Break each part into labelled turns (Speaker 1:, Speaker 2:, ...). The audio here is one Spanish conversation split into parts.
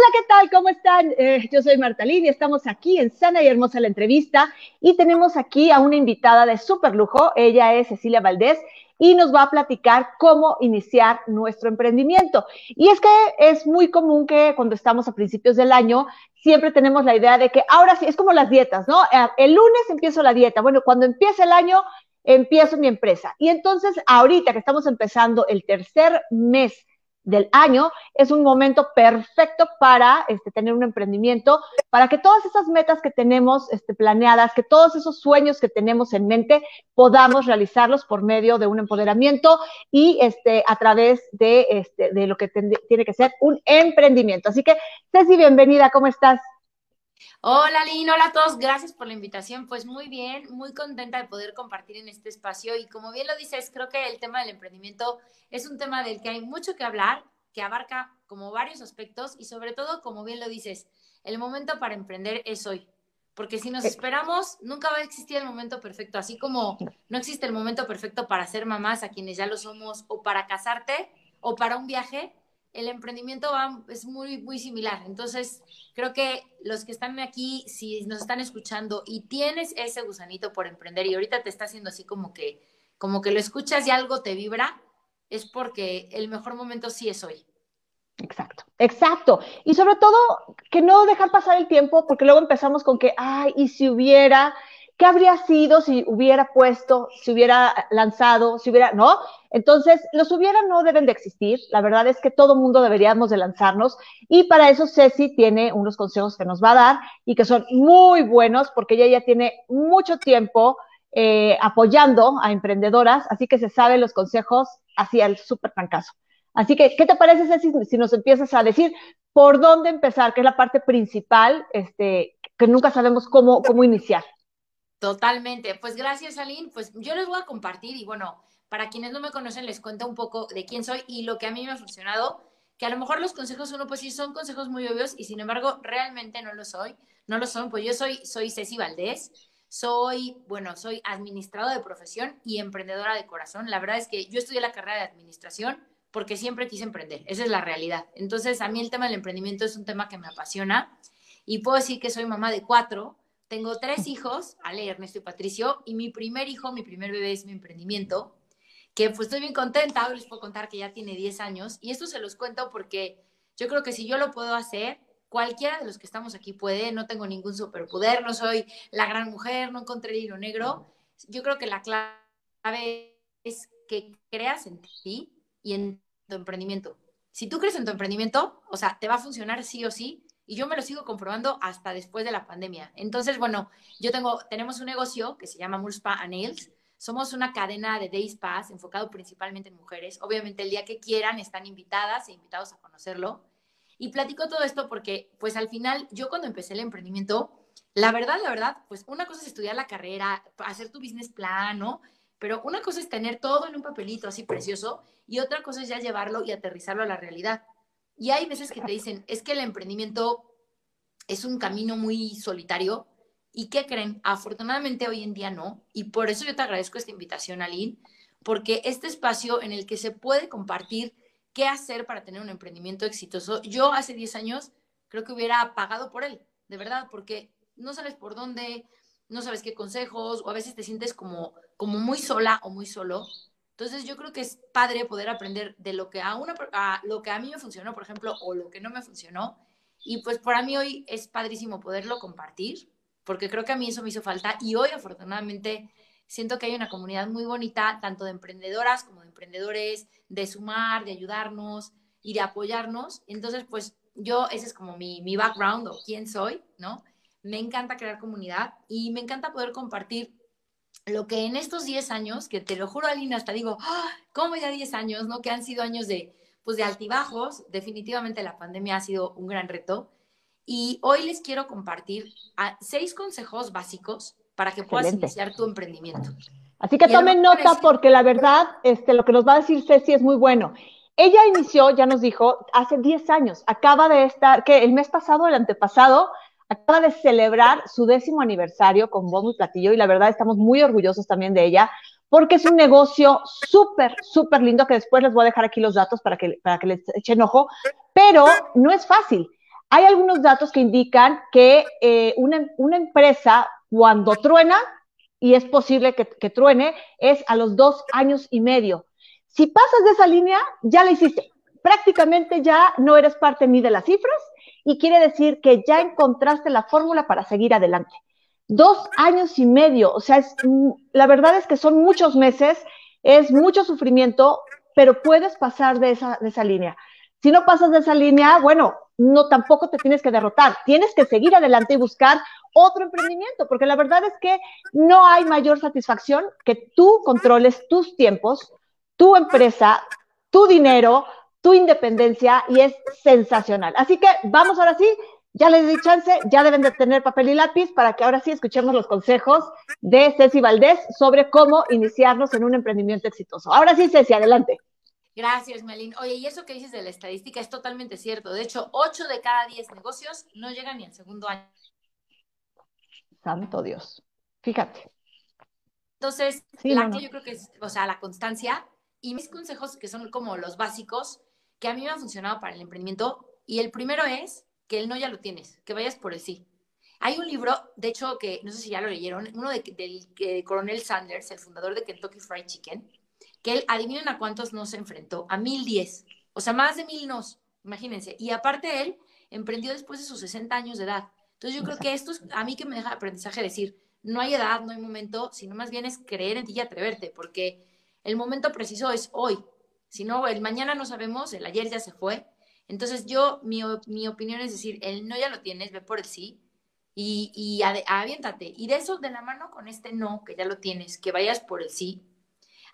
Speaker 1: Hola, ¿qué tal? ¿Cómo están? Eh, yo soy Martalín y estamos aquí en Sana y Hermosa la entrevista y tenemos aquí a una invitada de súper lujo. Ella es Cecilia Valdés y nos va a platicar cómo iniciar nuestro emprendimiento. Y es que es muy común que cuando estamos a principios del año, siempre tenemos la idea de que ahora sí, es como las dietas, ¿no? Eh, el lunes empiezo la dieta. Bueno, cuando empieza el año, empiezo mi empresa. Y entonces, ahorita que estamos empezando el tercer mes del año, es un momento perfecto para este, tener un emprendimiento, para que todas esas metas que tenemos este, planeadas, que todos esos sueños que tenemos en mente, podamos realizarlos por medio de un empoderamiento y este, a través de, este, de lo que tiene que ser un emprendimiento. Así que, Ceci, bienvenida, ¿cómo estás?
Speaker 2: Hola Lino, hola a todos, gracias por la invitación. Pues muy bien, muy contenta de poder compartir en este espacio y como bien lo dices, creo que el tema del emprendimiento es un tema del que hay mucho que hablar, que abarca como varios aspectos y sobre todo, como bien lo dices, el momento para emprender es hoy. Porque si nos esperamos, nunca va a existir el momento perfecto, así como no existe el momento perfecto para ser mamás a quienes ya lo somos o para casarte o para un viaje, el emprendimiento es muy, muy similar. Entonces, creo que los que están aquí, si nos están escuchando y tienes ese gusanito por emprender y ahorita te está haciendo así como que, como que lo escuchas y algo te vibra, es porque el mejor momento sí es hoy.
Speaker 1: Exacto, exacto. Y sobre todo, que no dejar pasar el tiempo, porque luego empezamos con que, ay, y si hubiera, ¿qué habría sido si hubiera puesto, si hubiera lanzado, si hubiera, no? Entonces, los hubiera no deben de existir. La verdad es que todo mundo deberíamos de lanzarnos y para eso Ceci tiene unos consejos que nos va a dar y que son muy buenos porque ella ya tiene mucho tiempo eh, apoyando a emprendedoras, así que se sabe los consejos hacia el súper francazo. Así que, ¿qué te parece, Ceci, si nos empiezas a decir por dónde empezar, que es la parte principal, este, que nunca sabemos cómo, cómo iniciar?
Speaker 2: Totalmente. Pues gracias, Aline. Pues yo les voy a compartir y bueno, para quienes no me conocen, les cuento un poco de quién soy y lo que a mí me ha funcionado, que a lo mejor los consejos uno pues sí son consejos muy obvios y sin embargo realmente no lo soy, no lo son, pues yo soy, soy Ceci Valdés, soy, bueno, soy administradora de profesión y emprendedora de corazón. La verdad es que yo estudié la carrera de administración porque siempre quise emprender, esa es la realidad. Entonces a mí el tema del emprendimiento es un tema que me apasiona y puedo decir que soy mamá de cuatro, tengo tres hijos, Ale, Ernesto y Patricio, y mi primer hijo, mi primer bebé es mi emprendimiento, que pues estoy bien contenta, hoy les puedo contar que ya tiene 10 años, y esto se los cuento porque yo creo que si yo lo puedo hacer, cualquiera de los que estamos aquí puede, no tengo ningún superpoder, no soy la gran mujer, no encontré el hilo negro, yo creo que la clave es que creas en ti y en tu emprendimiento. Si tú crees en tu emprendimiento, o sea, te va a funcionar sí o sí, y yo me lo sigo comprobando hasta después de la pandemia. Entonces, bueno, yo tengo, tenemos un negocio que se llama Mulspa Nails. Somos una cadena de day spas enfocado principalmente en mujeres. Obviamente, el día que quieran están invitadas e invitados a conocerlo. Y platico todo esto porque, pues al final, yo cuando empecé el emprendimiento, la verdad, la verdad, pues una cosa es estudiar la carrera, hacer tu business plan, ¿no? Pero una cosa es tener todo en un papelito así precioso y otra cosa es ya llevarlo y aterrizarlo a la realidad. Y hay veces que te dicen, es que el emprendimiento es un camino muy solitario. ¿Y qué creen? Afortunadamente hoy en día no. Y por eso yo te agradezco esta invitación, Aline, porque este espacio en el que se puede compartir qué hacer para tener un emprendimiento exitoso, yo hace 10 años creo que hubiera pagado por él, de verdad, porque no sabes por dónde, no sabes qué consejos, o a veces te sientes como, como muy sola o muy solo. Entonces yo creo que es padre poder aprender de lo que a, una, lo que a mí me funcionó, por ejemplo, o lo que no me funcionó. Y pues para mí hoy es padrísimo poderlo compartir, porque creo que a mí eso me hizo falta. Y hoy afortunadamente siento que hay una comunidad muy bonita, tanto de emprendedoras como de emprendedores, de sumar, de ayudarnos y de apoyarnos. Entonces pues yo, ese es como mi, mi background o quién soy, ¿no? Me encanta crear comunidad y me encanta poder compartir lo que en estos 10 años, que te lo juro, Alina, hasta digo, ¡Ah! ¿cómo ya 10 años, no? Que han sido años de, pues de altibajos, definitivamente la pandemia ha sido un gran reto. Y hoy les quiero compartir seis consejos básicos para que puedas iniciar tu emprendimiento.
Speaker 1: Así que tomen nota porque la verdad, este, lo que nos va a decir Ceci es muy bueno. Ella inició, ya nos dijo, hace 10 años, acaba de estar, que el mes pasado, el antepasado, acaba de celebrar su décimo aniversario con bombo y platillo y la verdad estamos muy orgullosos también de ella porque es un negocio súper, súper lindo que después les voy a dejar aquí los datos para que, para que les echen ojo, pero no es fácil. Hay algunos datos que indican que eh, una, una, empresa cuando truena, y es posible que, que truene, es a los dos años y medio. Si pasas de esa línea, ya la hiciste. Prácticamente ya no eres parte ni de las cifras y quiere decir que ya encontraste la fórmula para seguir adelante. Dos años y medio, o sea, mm, la verdad es que son muchos meses, es mucho sufrimiento, pero puedes pasar de esa, de esa línea. Si no pasas de esa línea, bueno, no tampoco te tienes que derrotar, tienes que seguir adelante y buscar otro emprendimiento, porque la verdad es que no hay mayor satisfacción que tú controles tus tiempos, tu empresa, tu dinero, tu independencia y es sensacional. Así que vamos ahora sí, ya les di chance, ya deben de tener papel y lápiz para que ahora sí escuchemos los consejos de Ceci Valdés sobre cómo iniciarnos en un emprendimiento exitoso. Ahora sí, Ceci, adelante.
Speaker 2: Gracias, Melín. Oye, y eso que dices de la estadística es totalmente cierto. De hecho, 8 de cada 10 negocios no llegan ni al segundo año.
Speaker 1: Santo Dios. Fíjate.
Speaker 2: Entonces, la que yo creo que es, o sea, la constancia y mis consejos que son como los básicos que a mí me han funcionado para el emprendimiento. Y el primero es que el no ya lo tienes, que vayas por el sí. Hay un libro, de hecho, que no sé si ya lo leyeron, uno de, del coronel Sanders, el fundador de Kentucky Fried Chicken, que él, adivinen a cuántos no se enfrentó, a mil diez, o sea, más de mil nos, imagínense. Y aparte él emprendió después de sus 60 años de edad. Entonces yo creo que esto es a mí que me deja aprendizaje decir, no hay edad, no hay momento, sino más bien es creer en ti y atreverte, porque el momento preciso es hoy. Si no, el mañana no sabemos, el ayer ya se fue. Entonces yo, mi, mi opinión es decir, el no ya lo tienes, ve por el sí y, y aviéntate. Y de eso, de la mano con este no, que ya lo tienes, que vayas por el sí,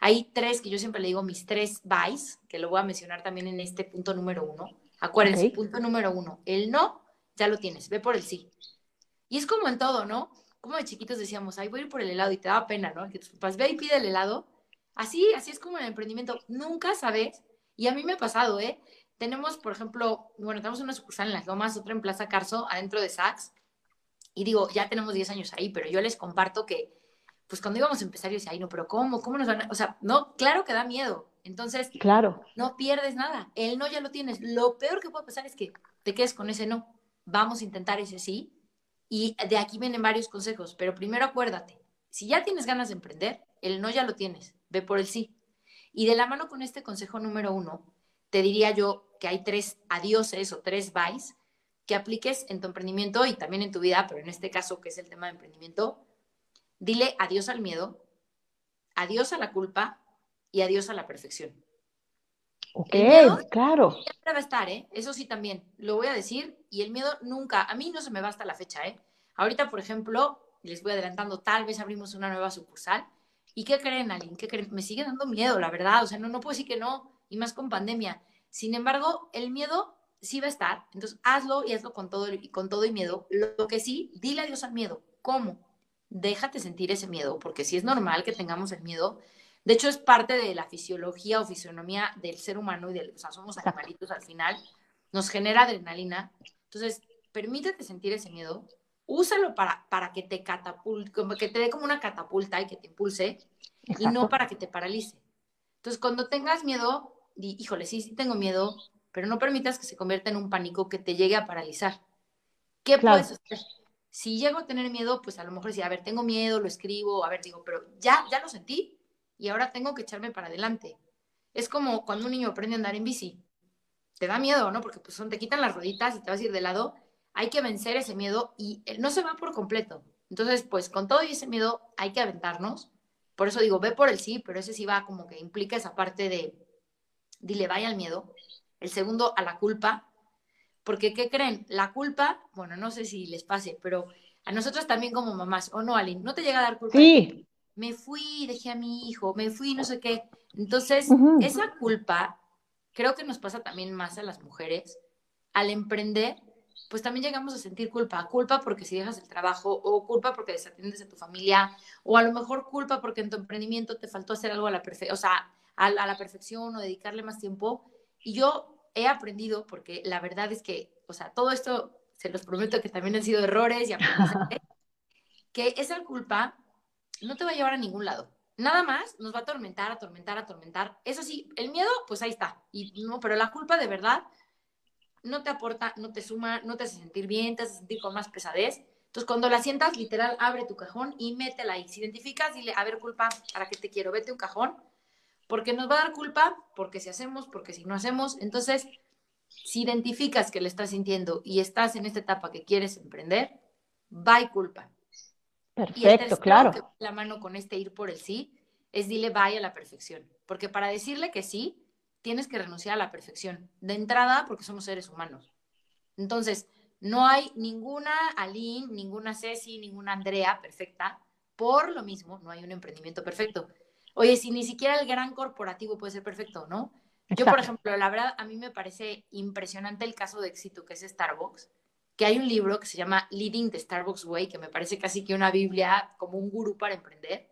Speaker 2: hay tres que yo siempre le digo mis tres buys, que lo voy a mencionar también en este punto número uno. Acuérdense, punto número uno, el no, ya lo tienes, ve por el sí. Y es como en todo, ¿no? Como de chiquitos decíamos, ay, voy a ir por el helado y te daba pena, ¿no? Que tus papás ve y pide el helado. Así, así es como el emprendimiento. Nunca sabes, y a mí me ha pasado, ¿eh? Tenemos, por ejemplo, bueno, tenemos una sucursal en Las Lomas, otra en Plaza Carso, adentro de Saks. Y digo, ya tenemos 10 años ahí, pero yo les comparto que pues cuando íbamos a empezar, yo decía, ay, no, pero ¿cómo? ¿Cómo nos van a...? O sea, no, claro que da miedo. Entonces,
Speaker 1: claro.
Speaker 2: no pierdes nada. El no ya lo tienes. Lo peor que puede pasar es que te quedes con ese no. Vamos a intentar ese sí. Y de aquí vienen varios consejos. Pero primero acuérdate, si ya tienes ganas de emprender, el no ya lo tienes. Ve por el sí. Y de la mano con este consejo número uno, te diría yo que hay tres adioses o tres byes que apliques en tu emprendimiento y también en tu vida, pero en este caso, que es el tema de emprendimiento, Dile adiós al miedo, adiós a la culpa y adiós a la perfección.
Speaker 1: Ok, claro.
Speaker 2: Siempre va a estar, ¿eh? Eso sí también, lo voy a decir, y el miedo nunca, a mí no se me va hasta la fecha, ¿eh? Ahorita, por ejemplo, les voy adelantando, tal vez abrimos una nueva sucursal. ¿Y qué creen, Aline? ¿Qué creen? Me sigue dando miedo, la verdad. O sea, no, no puedo decir que no, y más con pandemia. Sin embargo, el miedo sí va a estar. Entonces, hazlo y hazlo con todo, con todo y miedo. Lo que sí, dile adiós al miedo. ¿Cómo? déjate sentir ese miedo, porque si es normal que tengamos el miedo. De hecho, es parte de la fisiología o fisionomía del ser humano y del, o sea, somos animalitos al final, nos genera adrenalina. Entonces, permítete sentir ese miedo, úsalo para, para que te catapulte, como que te dé como una catapulta y que te impulse, y no para que te paralice. Entonces, cuando tengas miedo, di, híjole, sí, sí tengo miedo, pero no permitas que se convierta en un pánico que te llegue a paralizar. ¿Qué puedes hacer? Si llego a tener miedo, pues a lo mejor decir, a ver, tengo miedo, lo escribo, a ver, digo, pero ya, ya lo sentí y ahora tengo que echarme para adelante. Es como cuando un niño aprende a andar en bici. Te da miedo, ¿no? Porque pues son, te quitan las rueditas y te vas a ir de lado. Hay que vencer ese miedo y no se va por completo. Entonces, pues con todo y ese miedo hay que aventarnos. Por eso digo, ve por el sí, pero ese sí va como que implica esa parte de, dile, vaya al miedo. El segundo, a la culpa. Porque, ¿qué creen? La culpa, bueno, no sé si les pase, pero a nosotros también como mamás, o no, Aline, no te llega a dar culpa.
Speaker 1: Sí.
Speaker 2: Me fui, dejé a mi hijo, me fui, no sé qué. Entonces, esa culpa creo que nos pasa también más a las mujeres. Al emprender, pues también llegamos a sentir culpa. Culpa porque si dejas el trabajo, o culpa porque desatiendes a tu familia, o a lo mejor culpa porque en tu emprendimiento te faltó hacer algo a la, perfección, o sea, a, la perfección o dedicarle más tiempo. Y yo he aprendido, porque la verdad es que, o sea, todo esto se los prometo que también han sido errores y que esa culpa no te va a llevar a ningún lado. Nada más nos va a atormentar, atormentar, atormentar. Eso sí, el miedo, pues ahí está. Y no, pero la culpa de verdad no te aporta, no te suma, no te hace sentir bien, te hace sentir con más pesadez. Entonces, cuando la sientas, literal, abre tu cajón y métela ahí. Si identificas, dile, a ver, culpa, ¿para qué te quiero? Vete un cajón, porque nos va a dar culpa, porque si hacemos, porque si no hacemos. Entonces, si identificas que le estás sintiendo y estás en esta etapa que quieres emprender, va y culpa.
Speaker 1: Perfecto, claro.
Speaker 2: la mano con este ir por el sí es dile bye a la perfección. Porque para decirle que sí, tienes que renunciar a la perfección. De entrada, porque somos seres humanos. Entonces, no hay ninguna Aline, ninguna Ceci, ninguna Andrea perfecta. Por lo mismo, no hay un emprendimiento perfecto. Oye, si ni siquiera el gran corporativo puede ser perfecto, ¿no? Yo, por ejemplo, la verdad, a mí me parece impresionante el caso de éxito que es Starbucks, que hay un libro que se llama Leading the Starbucks Way, que me parece casi que una Biblia como un gurú para emprender,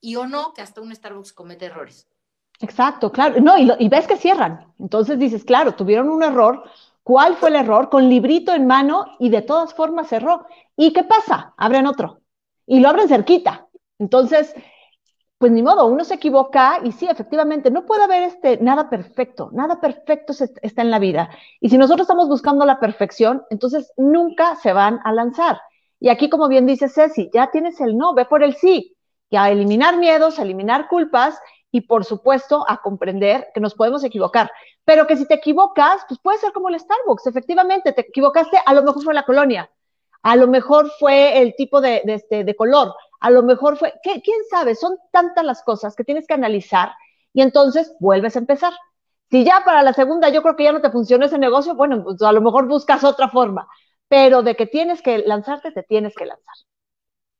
Speaker 2: y o no que hasta un Starbucks comete errores.
Speaker 1: Exacto, claro. No, y, ves que cierran. Entonces dices, claro, tuvieron un error. ¿Cuál fue el error? Con librito en mano y de todas formas cerró. ¿Y qué pasa? Abren otro. Y lo abren cerquita. Entonces, pues ni modo, uno se equivoca y sí, efectivamente, no puede haber este, nada perfecto, nada perfecto está en la vida. Y si nosotros estamos buscando la perfección, entonces nunca se van a lanzar. Y aquí, como bien dice Ceci, ya tienes el no, ve por el sí, y a eliminar miedos, a eliminar culpas y por supuesto a comprender que nos podemos equivocar, pero que si te equivocas, pues puede ser como el Starbucks, efectivamente, te equivocaste, a lo mejor fue la colonia, a lo mejor fue el tipo de, este, de color, a lo mejor fue, ¿quién sabe? Son tantas las cosas que tienes que analizar y entonces vuelves a empezar. Si ya para la segunda yo creo que ya no te funciona ese negocio, bueno, pues a lo mejor buscas otra forma, pero de que tienes que lanzarte, te tienes que lanzar.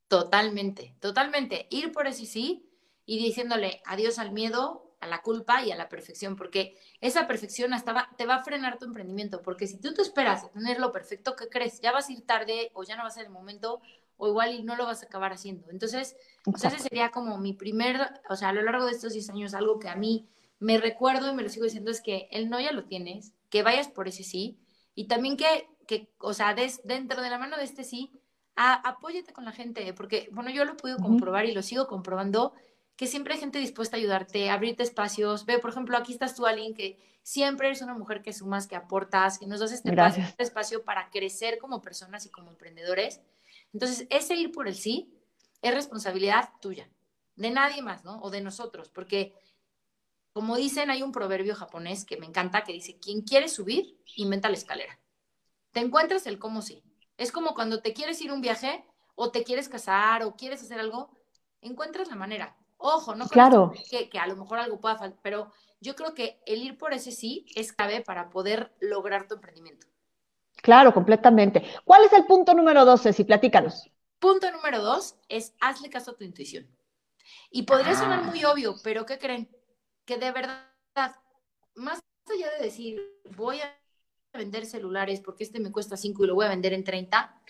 Speaker 2: Totalmente, totalmente. Ir por ese sí y diciéndole adiós al miedo, a la culpa y a la perfección, porque esa perfección hasta te va a frenar tu emprendimiento, porque si tú te esperas a tener lo perfecto, ¿qué crees? Ya vas a ir tarde o ya no va a ser el momento o igual y no lo vas a acabar haciendo. Entonces, pues, ese sería como mi primer, o sea, a lo largo de estos 10 años, algo que a mí me recuerdo y me lo sigo diciendo es que el no ya lo tienes, que vayas por ese sí, y también que, que o sea, des, dentro de la mano de este sí, apóyate con la gente, porque, bueno, yo lo he podido comprobar y lo sigo comprobando, que siempre hay gente dispuesta a ayudarte, a abrirte espacios. Ve, por ejemplo, aquí estás tú, Aline, que siempre eres una mujer que sumas, que aportas, que nos das este, este espacio, para crecer como personas y como emprendedores. Entonces, ese ir por el sí es responsabilidad tuya, de nadie más, ¿no? O de nosotros, porque como dicen, hay un proverbio japonés que me encanta que dice, quien quiere subir, inventa la escalera. Te encuentras el cómo sí. Es como cuando te quieres ir un viaje o te quieres casar o quieres hacer algo, encuentras la manera. Ojo, no
Speaker 1: claro.
Speaker 2: que, que a lo mejor algo pueda faltar, pero yo creo que el ir por ese sí es clave para poder lograr tu emprendimiento.
Speaker 1: Claro, completamente. ¿Cuál es el punto número 12? Si platícanos.
Speaker 2: Punto número dos es hazle caso a tu intuición. Y podría sonar muy ah. obvio, pero ¿qué creen? Que de verdad, más allá de decir, voy a vender celulares porque este me cuesta 5 y lo voy a vender en 30,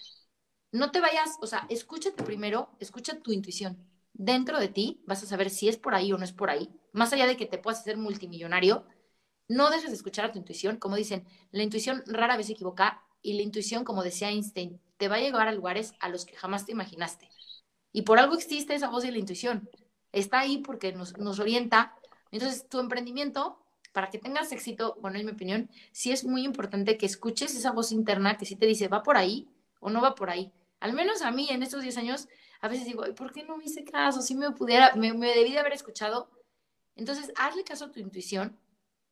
Speaker 2: no te vayas, o sea, escúchate primero, escucha tu intuición dentro de ti vas a saber si es por ahí o no es por ahí. Más allá de que te puedas hacer multimillonario, no dejes de escuchar a tu intuición. Como dicen, la intuición rara vez se equivoca y la intuición, como decía Einstein, te va a llevar a lugares a los que jamás te imaginaste. Y por algo existe esa voz de la intuición. Está ahí porque nos, nos orienta. Entonces, tu emprendimiento, para que tengas éxito, bueno, en mi opinión, sí es muy importante que escuches esa voz interna que sí te dice, va por ahí o no va por ahí. Al menos a mí en estos 10 años a veces digo, ¿por qué no me hice caso? Si me pudiera, me, me debí de haber escuchado. Entonces, hazle caso a tu intuición,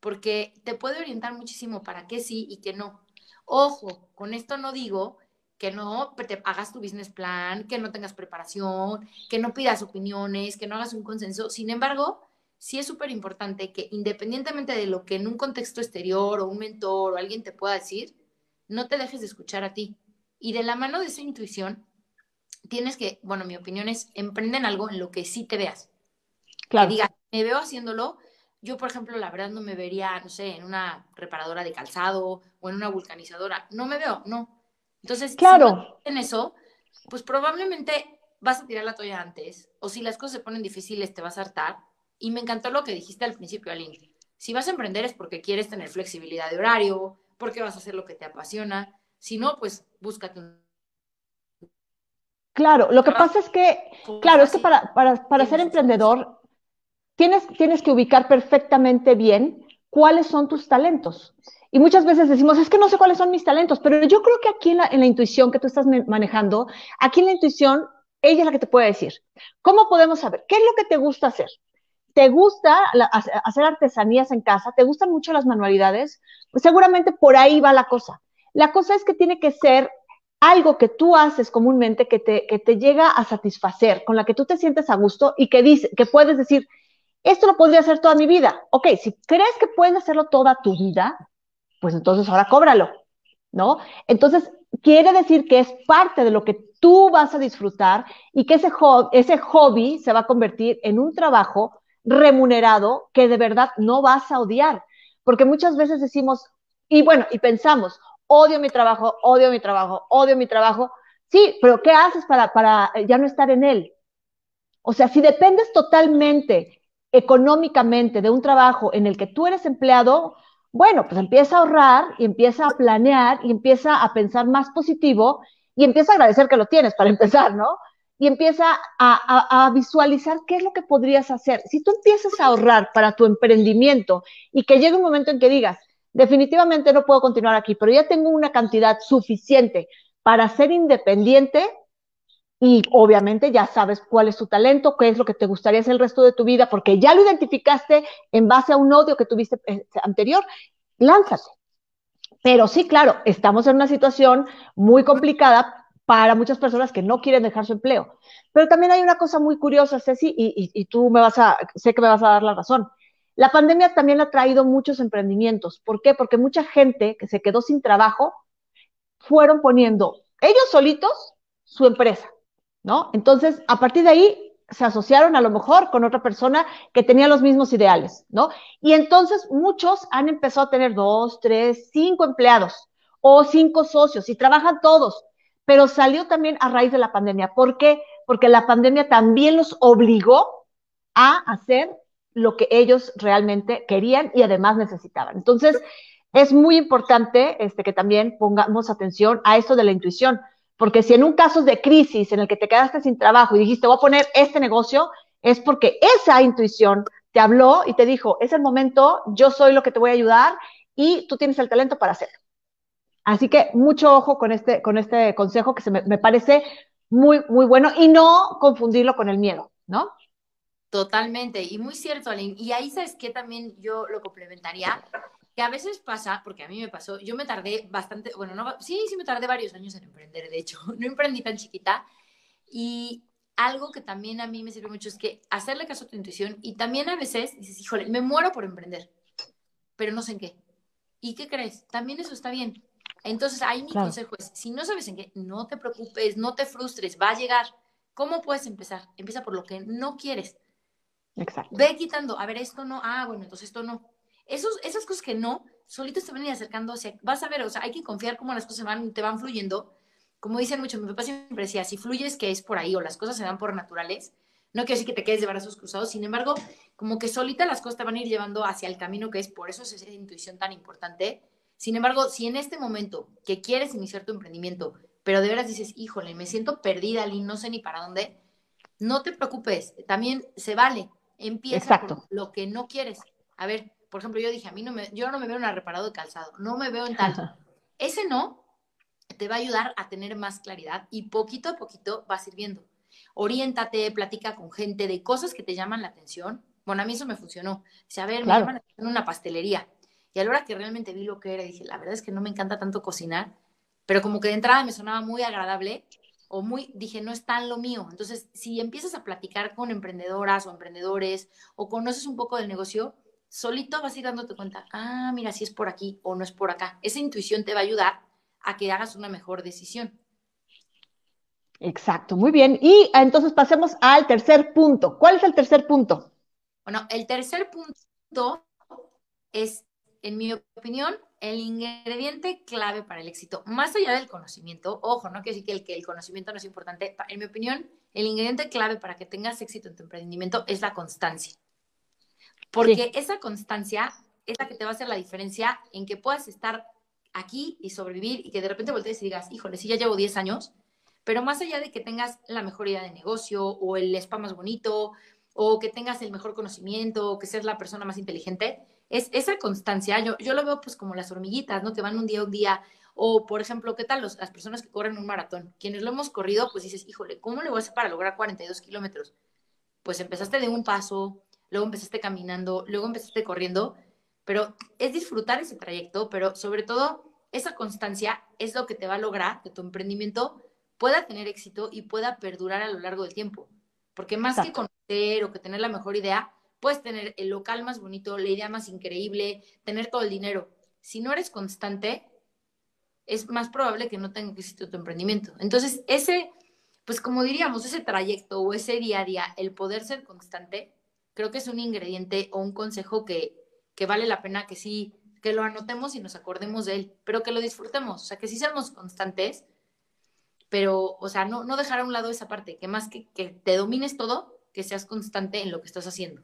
Speaker 2: porque te puede orientar muchísimo para qué sí y qué no. Ojo, con esto no digo que no te hagas tu business plan, que no tengas preparación, que no pidas opiniones, que no hagas un consenso. Sin embargo, sí es súper importante que independientemente de lo que en un contexto exterior o un mentor o alguien te pueda decir, no te dejes de escuchar a ti. Y de la mano de esa intuición, tienes que, bueno, mi opinión es, emprenden algo en lo que sí te veas. Claro. Que digas, me veo haciéndolo. Yo, por ejemplo, la verdad no me vería, no sé, en una reparadora de calzado o en una vulcanizadora. No me veo, no. Entonces,
Speaker 1: claro.
Speaker 2: si en eso, pues probablemente vas a tirar la toalla antes, o si las cosas se ponen difíciles, te vas a hartar. Y me encantó lo que dijiste al principio, Aline. Si vas a emprender es porque quieres tener flexibilidad de horario, porque vas a hacer lo que te apasiona. Si no, pues búscate un
Speaker 1: Claro, lo que pasa es que, claro, es que para, para, para ser emprendedor tienes, tienes que ubicar perfectamente bien cuáles son tus talentos. Y muchas veces decimos, es que no sé cuáles son mis talentos, pero yo creo que aquí en la, en la intuición que tú estás manejando, aquí en la intuición, ella es la que te puede decir. ¿Cómo podemos saber? ¿Qué es lo que te gusta hacer? ¿Te gusta hacer artesanías en casa? ¿Te gustan mucho las manualidades? Pues seguramente por ahí va la cosa. La cosa es que tiene que ser algo que tú haces comúnmente que te, que te llega a satisfacer, con la que tú te sientes a gusto y que, dice, que puedes decir, esto lo podría hacer toda mi vida. Ok, si crees que puedes hacerlo toda tu vida, pues entonces ahora cóbralo, ¿no? Entonces, quiere decir que es parte de lo que tú vas a disfrutar y que ese, ese hobby se va a convertir en un trabajo remunerado que de verdad no vas a odiar. Porque muchas veces decimos, y bueno, y pensamos, odio mi trabajo, odio mi trabajo, odio mi trabajo. Sí, pero ¿qué haces para, para ya no estar en él? O sea, si dependes totalmente económicamente de un trabajo en el que tú eres empleado, bueno, pues empieza a ahorrar y empieza a planear y empieza a pensar más positivo y empieza a agradecer que lo tienes para empezar, ¿no? Y empieza a, a, visualizar qué es lo que podrías hacer. Si tú empiezas a ahorrar para tu emprendimiento y que llegue un momento en que digas, definitivamente no puedo continuar aquí, pero ya tengo una cantidad suficiente para ser independiente y obviamente ya sabes cuál es tu talento, qué es lo que te gustaría hacer el resto de tu vida, porque ya lo identificaste en base a un odio que tuviste eh, anterior, lánzate. Pero sí, claro, estamos en una situación muy complicada para muchas personas que no quieren dejar su empleo. Pero también hay una cosa muy curiosa, Ceci, y, y tú me vas a, sé que me vas a dar la razón. La pandemia también ha traído muchos emprendimientos. ¿Por qué? Porque mucha gente que se quedó sin trabajo fueron poniendo ellos solitos su empresa, ¿no? Entonces, a partir de ahí se asociaron a lo mejor con otra persona que tenía los mismos ideales, ¿no? Y entonces muchos han empezado a tener dos, tres, cinco empleados o cinco socios y trabajan todos, pero salió también a raíz de la pandemia. ¿Por qué? Porque la pandemia también los obligó a hacer lo que ellos realmente querían y además necesitaban. Entonces, es muy importante este, que también pongamos atención a esto de la intuición, porque si en un caso de crisis en el que te quedaste sin trabajo y dijiste, voy a poner este negocio, es porque esa intuición te habló y te dijo, es el momento, yo soy lo que te voy a ayudar y tú tienes el talento para hacerlo. Así que mucho ojo con este, con este consejo que se me, me parece muy, muy bueno y no confundirlo con el miedo, ¿no?
Speaker 2: Totalmente, y muy cierto, Aline. Y ahí sabes que también yo lo complementaría, que a veces pasa, porque a mí me pasó, yo me tardé bastante, bueno, no, sí, sí me tardé varios años en emprender, de hecho, no emprendí tan chiquita. Y algo que también a mí me sirve mucho es que hacerle caso a tu intuición y también a veces dices, híjole, me muero por emprender, pero no sé en qué. ¿Y qué crees? También eso está bien. Entonces, ahí mi consejo es, si no sabes en qué, no te preocupes, no te frustres, va a llegar. ¿Cómo puedes empezar? Empieza por lo que no quieres.
Speaker 1: Exacto.
Speaker 2: Ve quitando, a ver, esto no, ah, bueno, entonces esto no. Esos, esas cosas que no, solitos te van a ir acercando hacia, vas a ver, o sea, hay que confiar cómo las cosas van, te van fluyendo. Como dicen mucho, mi papá siempre decía, si fluyes que es por ahí o las cosas se dan por naturales, no quiero decir que te quedes de brazos cruzados, sin embargo, como que solita las cosas te van a ir llevando hacia el camino que es, por eso es esa intuición tan importante. Sin embargo, si en este momento que quieres iniciar tu emprendimiento, pero de veras dices, híjole, me siento perdida, Lynn, no sé ni para dónde, no te preocupes, también se vale. Empieza por lo que no quieres. A ver, por ejemplo, yo dije, a mí no me, yo no me veo en reparado de calzado, no me veo en tal. Ese no te va a ayudar a tener más claridad y poquito a poquito va sirviendo. Oriéntate, platica con gente de cosas que te llaman la atención. Bueno, a mí eso me funcionó. Dice, a ver, me llaman en una pastelería. Y a la hora que realmente vi lo que era, dije, la verdad es que no me encanta tanto cocinar, pero como que de entrada me sonaba muy agradable o muy, dije, no es tan lo mío. Entonces, si empiezas a platicar con emprendedoras o emprendedores o conoces un poco del negocio, solito vas a ir dándote cuenta, ah, mira, si es por aquí o no es por acá. Esa intuición te va a ayudar a que hagas una mejor decisión.
Speaker 1: Exacto, muy bien. Y ah, entonces pasemos al tercer punto. ¿Cuál es el tercer punto?
Speaker 2: Bueno, el tercer punto es, en mi opinión, el ingrediente clave para el éxito, más allá del conocimiento, ojo, no quiero decir que el, que el conocimiento no es importante, en mi opinión, el ingrediente clave para que tengas éxito en tu emprendimiento es la constancia. Porque esa constancia es la que te va a hacer la diferencia en que puedas estar aquí y sobrevivir y que de repente voltees y digas, híjole, sí, ya llevo 10 años, pero más allá de que tengas la mejor idea de negocio o el spa más bonito o que tengas el mejor conocimiento o que seas la persona más inteligente, es esa constancia. Yo, yo lo veo pues como las hormiguitas, ¿no? Que van un día a un día. O, por ejemplo, ¿qué tal los, las personas que corren un maratón? Quienes lo hemos corrido, pues dices, híjole, ¿cómo le voy a hacer para lograr 42 kilómetros? Pues empezaste de un paso, luego empezaste caminando, luego empezaste corriendo, pero es disfrutar ese trayecto, pero sobre todo esa constancia es lo que te va a lograr que tu emprendimiento pueda tener éxito y pueda perdurar a lo largo del tiempo. Porque más que conocer o que tener la mejor idea, puedes tener el local más bonito, la idea más increíble, tener todo el dinero. Si no eres constante, es más probable que no tenga éxito tu emprendimiento. Entonces, ese, pues como diríamos, ese trayecto o ese día a día, el poder ser constante, creo que es un ingrediente o un consejo que, que vale la pena que sí, que lo anotemos y nos acordemos de él, pero que lo disfrutemos, o sea, que sí seamos constantes pero, o sea, no, no dejar a un lado esa parte, que más que, que te domines todo, que seas constante en lo que estás haciendo.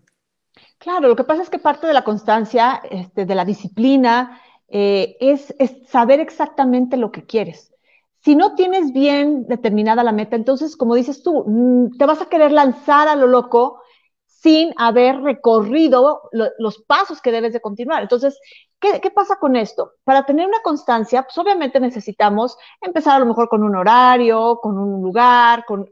Speaker 1: Claro, lo que pasa es que parte de la constancia, este, de la disciplina, eh, es, saber exactamente lo que quieres. Si no tienes bien determinada la meta, entonces, como dices tú, mm, te vas a querer lanzar a lo loco sin haber recorrido lo, los pasos que debes de continuar. Entonces, ¿qué, ¿qué, pasa con esto? Para tener una constancia, pues obviamente necesitamos empezar a lo mejor con un horario, con un lugar, con...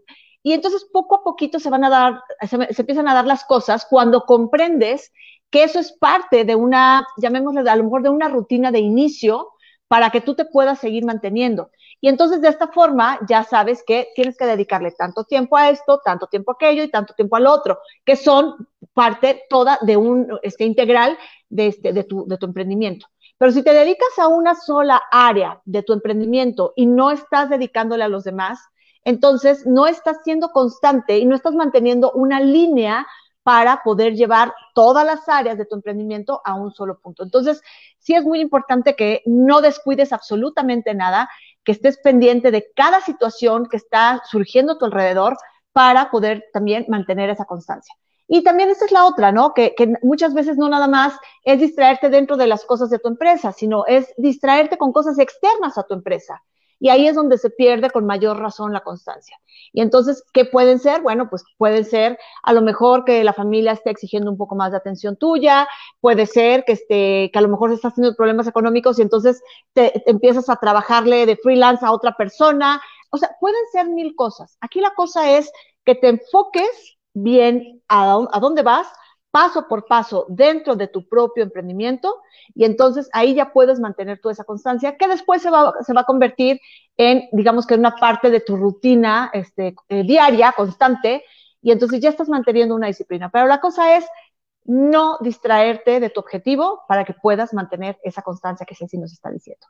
Speaker 1: Y entonces poco a poquito se van a dar, se, empiezan a dar las cosas cuando comprendes que eso es parte de una, llamémosle a lo mejor de una rutina de inicio para que tú te puedas seguir manteniendo. Y entonces de esta forma ya sabes que tienes que dedicarle tanto tiempo a esto, tanto tiempo a aquello y tanto tiempo al otro, que son parte toda de un este, integral de, este, de, tu, de tu emprendimiento. Pero si te dedicas a una sola área de tu emprendimiento y no estás dedicándole a los demás, entonces no estás siendo constante y no estás manteniendo una línea para poder llevar todas las áreas de tu emprendimiento a un solo punto. Entonces, sí es muy importante que no descuides absolutamente nada, que estés pendiente de cada situación que está surgiendo a tu alrededor para poder también mantener esa constancia. Y también esta es la otra, ¿no? Que, que, muchas veces no nada más es distraerte dentro de las cosas de tu empresa, sino es distraerte con cosas externas a tu empresa. Y ahí es donde se pierde con mayor razón la constancia. Y entonces, ¿qué pueden ser? Bueno, pues pueden ser a lo mejor que la familia esté exigiendo un poco más de atención tuya, puede ser que, esté, que a lo mejor estás teniendo problemas económicos y entonces te, empiezas a trabajarle de freelance a otra persona. O sea, pueden ser mil cosas. Aquí la cosa es que te enfoques bien a, a dónde vas, paso por paso dentro de tu propio emprendimiento y entonces ahí ya puedes mantener toda esa constancia que después se va, se va a convertir en, digamos que en una parte de tu rutina este, eh, diaria, constante, y entonces ya estás manteniendo una disciplina. Pero la cosa es no distraerte de tu objetivo para que puedas mantener esa constancia que Ceci nos está diciendo.